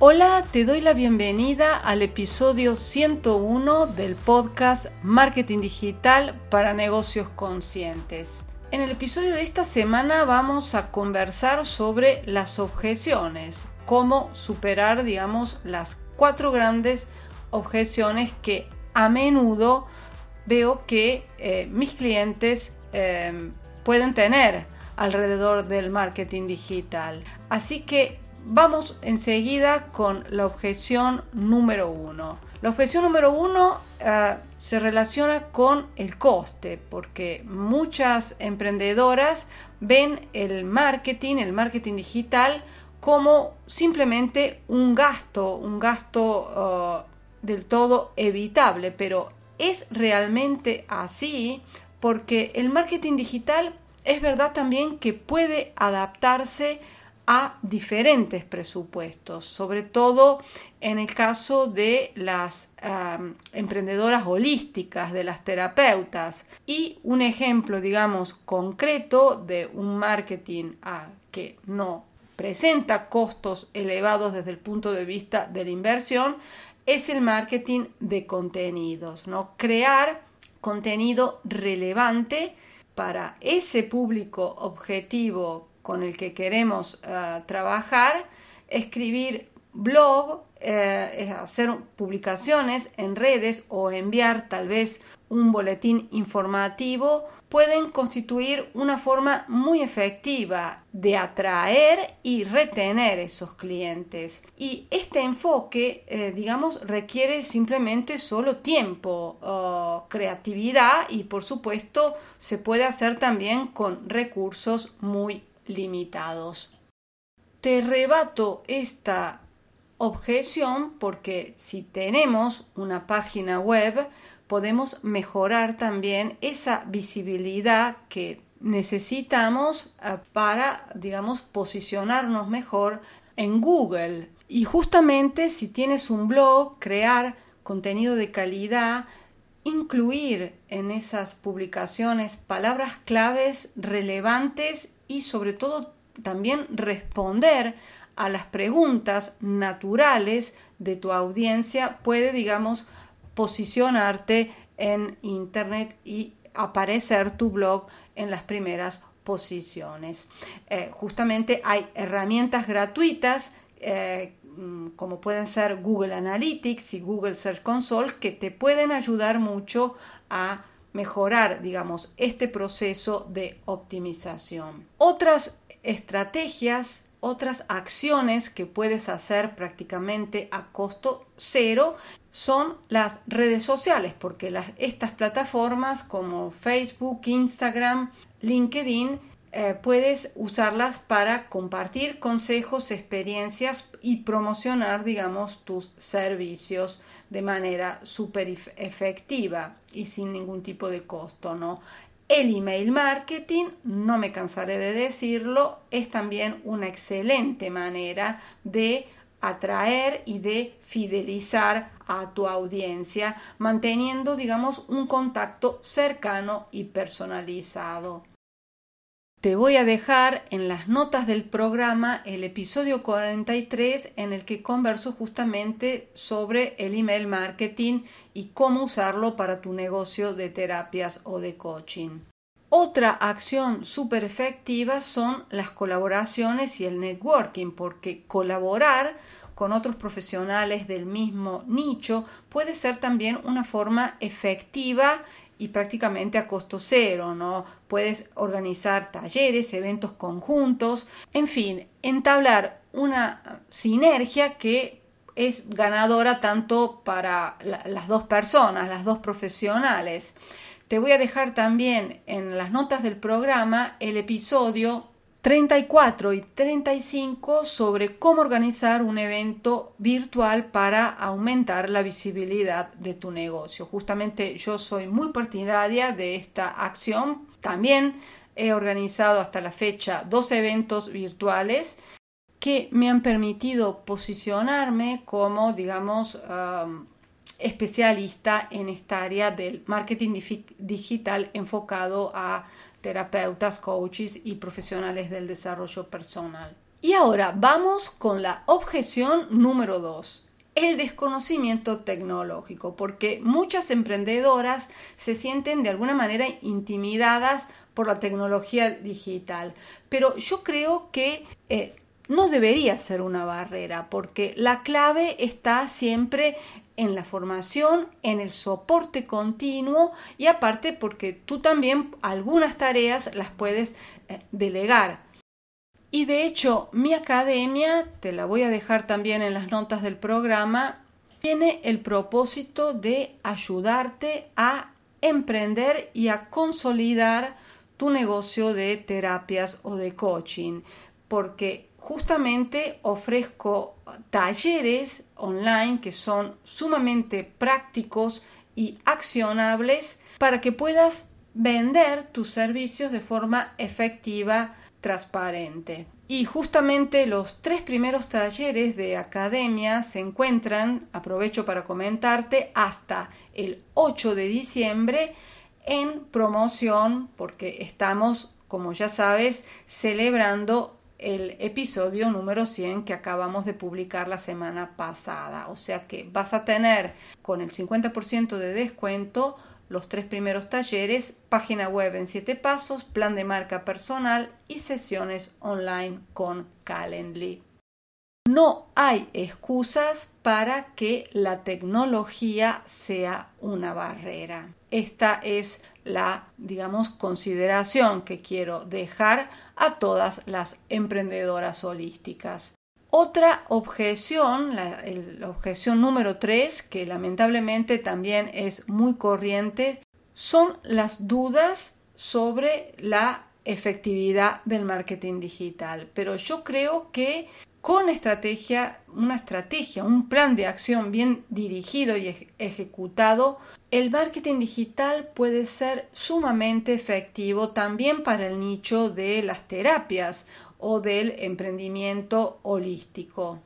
Hola, te doy la bienvenida al episodio 101 del podcast Marketing Digital para Negocios Conscientes. En el episodio de esta semana vamos a conversar sobre las objeciones, cómo superar, digamos, las cuatro grandes objeciones que a menudo veo que eh, mis clientes eh, pueden tener alrededor del marketing digital. Así que Vamos enseguida con la objeción número uno. La objeción número uno eh, se relaciona con el coste, porque muchas emprendedoras ven el marketing, el marketing digital, como simplemente un gasto, un gasto eh, del todo evitable, pero es realmente así porque el marketing digital es verdad también que puede adaptarse diferentes presupuestos, sobre todo en el caso de las emprendedoras holísticas, de las terapeutas. Y un ejemplo, digamos, concreto de un marketing que no presenta costos elevados desde el punto de vista de la inversión es el marketing de contenidos, ¿no? Crear contenido relevante para ese público objetivo con el que queremos eh, trabajar, escribir blog, eh, hacer publicaciones en redes o enviar tal vez un boletín informativo pueden constituir una forma muy efectiva de atraer y retener esos clientes. Y este enfoque, eh, digamos, requiere simplemente solo tiempo, creatividad y por supuesto se puede hacer también con recursos muy limitados. Te rebato esta objeción porque si tenemos una página web podemos mejorar también esa visibilidad que necesitamos eh, para, digamos, posicionarnos mejor en Google. Y justamente si tienes un blog, crear contenido de calidad, incluir en esas publicaciones palabras claves relevantes y sobre todo también responder a las preguntas naturales de tu audiencia puede, digamos, posicionarte en Internet y aparecer tu blog en las primeras posiciones. Eh, justamente hay herramientas gratuitas eh, como pueden ser Google Analytics y Google Search Console que te pueden ayudar mucho a mejorar, digamos, este proceso de optimización. Otras estrategias, otras acciones que puedes hacer prácticamente a costo cero son las redes sociales, porque estas plataformas como Facebook, Instagram, LinkedIn eh, puedes usarlas para compartir consejos, experiencias y promocionar, digamos, tus servicios de manera súper efectiva y sin ningún tipo de costo, ¿no? El email marketing, no me cansaré de decirlo, es también una excelente manera de atraer y de fidelizar a tu audiencia, manteniendo, digamos, un contacto cercano y personalizado. Te voy a dejar en las notas del programa el episodio 43 en el que converso justamente sobre el email marketing y cómo usarlo para tu negocio de terapias o de coaching. Otra acción súper efectiva son las colaboraciones y el networking, porque colaborar con otros profesionales del mismo nicho puede ser también una forma efectiva y prácticamente a costo cero, ¿no? Puedes organizar talleres, eventos conjuntos, en fin, entablar una sinergia que es ganadora tanto para las dos personas, las dos profesionales. Te voy a dejar también en las notas del programa el episodio 34 y 35 sobre cómo organizar un evento virtual para aumentar la visibilidad de tu negocio. Justamente yo soy muy partidaria de esta acción. También he organizado hasta la fecha dos eventos virtuales que me han permitido posicionarme como, digamos, especialista en esta área del marketing digital enfocado a terapeutas, coaches y profesionales del desarrollo personal. Y ahora vamos con la objeción número 2 el desconocimiento tecnológico, porque muchas emprendedoras se sienten de alguna manera intimidadas por la tecnología digital. Pero yo creo que eh, no debería ser una barrera, porque la clave está siempre en la formación, en el soporte continuo y aparte porque tú también algunas tareas las puedes eh, delegar. Y de hecho, mi academia, te la voy a dejar también en las notas del programa, tiene el propósito de ayudarte a emprender y a consolidar tu negocio de terapias o de coaching, porque justamente ofrezco talleres online que son sumamente prácticos y accionables para que puedas vender tus servicios de forma efectiva, transparente. Y justamente los tres primeros talleres de academia se encuentran, aprovecho para comentarte, hasta el 8 de diciembre en promoción porque estamos, como ya sabes, celebrando el episodio número 100 que acabamos de publicar la semana pasada. O sea que vas a tener con el 50% de descuento los tres primeros talleres, página web en 7 pasos, plan de marca personal y sesiones online con Calendly. No hay excusas para que la tecnología sea una barrera. Esta es la, digamos, consideración que quiero dejar a todas las emprendedoras holísticas. Otra objeción, la, la objeción número 3, que lamentablemente también es muy corriente, son las dudas sobre la efectividad del marketing digital. Pero yo creo que con estrategia, una estrategia, un plan de acción bien dirigido y ejecutado, el marketing digital puede ser sumamente efectivo también para el nicho de las terapias o del emprendimiento holístico.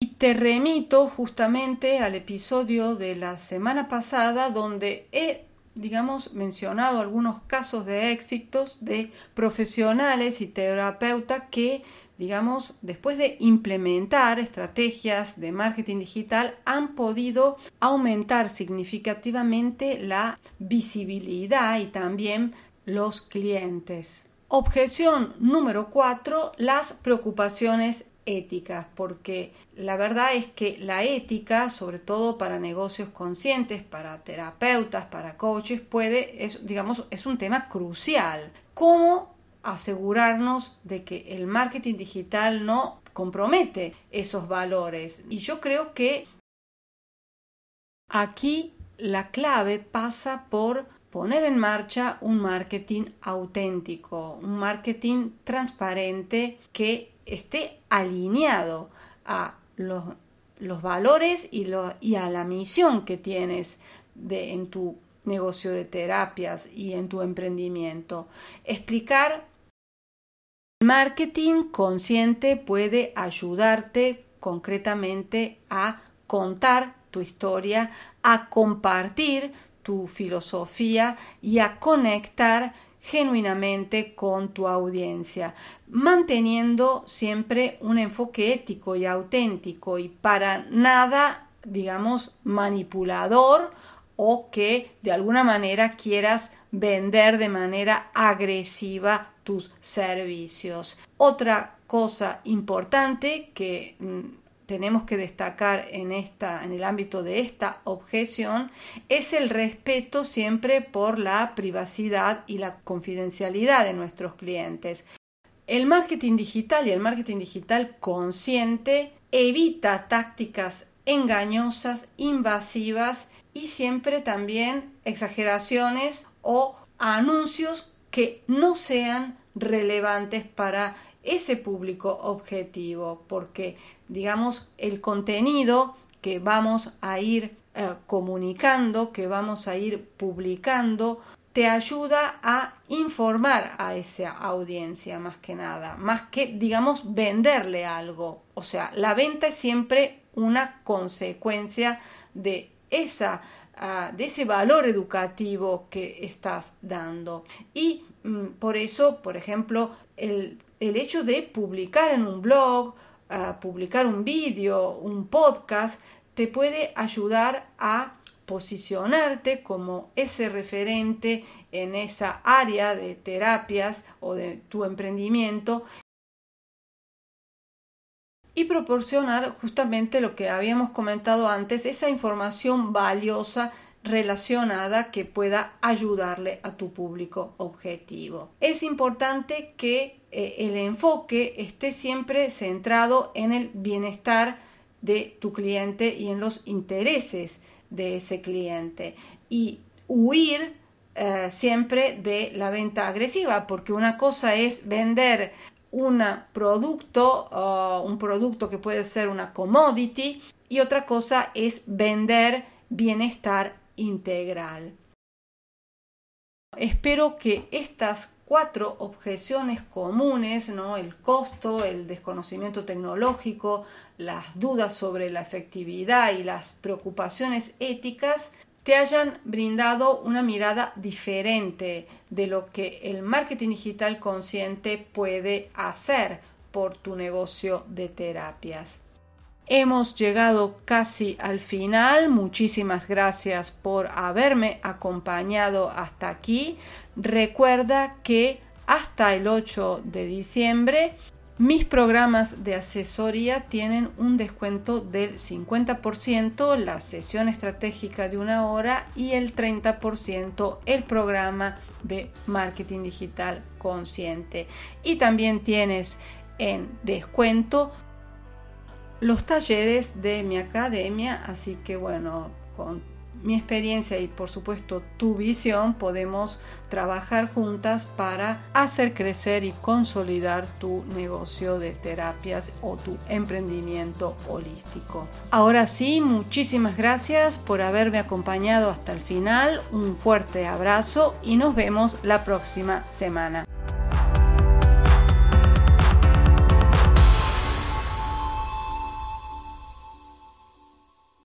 Y te remito justamente al episodio de la semana pasada donde he digamos, mencionado algunos casos de éxitos de profesionales y terapeutas que digamos, después de implementar estrategias de marketing digital, han podido aumentar significativamente la visibilidad y también los clientes. Objeción número cuatro, las preocupaciones éticas, porque la verdad es que la ética, sobre todo para negocios conscientes, para terapeutas, para coaches, puede, digamos, es un tema crucial. ¿Cómo asegurarnos de que el marketing digital no compromete esos valores. Y yo creo que aquí la clave pasa por poner en marcha un marketing auténtico, un marketing transparente que esté alineado a los, valores y, y, a la misión que tienes de, en tu negocio de terapias y en tu emprendimiento. Explicar marketing consciente puede ayudarte concretamente a contar tu historia, a compartir tu filosofía y a conectar genuinamente con tu audiencia, manteniendo siempre un enfoque ético y auténtico y para nada, digamos, manipulador o que de alguna manera quieras vender de manera agresiva tus servicios. Otra cosa importante que mm, tenemos que destacar en, esta, en el ámbito de esta objeción es el respeto siempre por la privacidad y la confidencialidad de nuestros clientes. El marketing digital y el marketing digital consciente evita tácticas engañosas, invasivas y siempre también exageraciones o anuncios que no sean relevantes para ese público objetivo, porque digamos el contenido que vamos a ir eh, comunicando, que vamos a ir publicando, te ayuda a informar a esa audiencia más que nada, más que digamos venderle algo. O sea, la venta es siempre una consecuencia de esa de ese valor educativo que estás dando. Y mm, por eso, por ejemplo, el, hecho de publicar en un blog, publicar un vídeo, un podcast, te puede ayudar a posicionarte como ese referente en esa área de terapias o de tu emprendimiento y proporcionar justamente lo que habíamos comentado antes, esa información valiosa relacionada que pueda ayudarle a tu público objetivo. Es importante que eh, el enfoque esté siempre centrado en el bienestar de tu cliente y en los intereses de ese cliente y huir eh, siempre de la venta agresiva porque una cosa es vender un producto, un producto que puede ser una commodity y otra cosa es vender bienestar integral. Espero que estas cuatro objeciones comunes, ¿no? el costo, el desconocimiento tecnológico, las dudas sobre la efectividad y las preocupaciones éticas, te hayan brindado una mirada diferente de lo que el marketing digital consciente puede hacer por tu negocio de terapias. Hemos llegado casi al final. Muchísimas gracias por haberme acompañado hasta aquí. Recuerda que hasta el 8 de diciembre mis programas de asesoría tienen un descuento del 50%, la sesión estratégica de una hora y el 30% el programa de marketing digital consciente. Y también tienes en descuento los talleres de mi academia, así que bueno, con mi experiencia y por supuesto tu visión podemos trabajar juntas para hacer crecer y consolidar tu negocio de terapias o tu emprendimiento holístico. Ahora sí, muchísimas gracias por haberme acompañado hasta el final, un fuerte abrazo y nos vemos la próxima semana.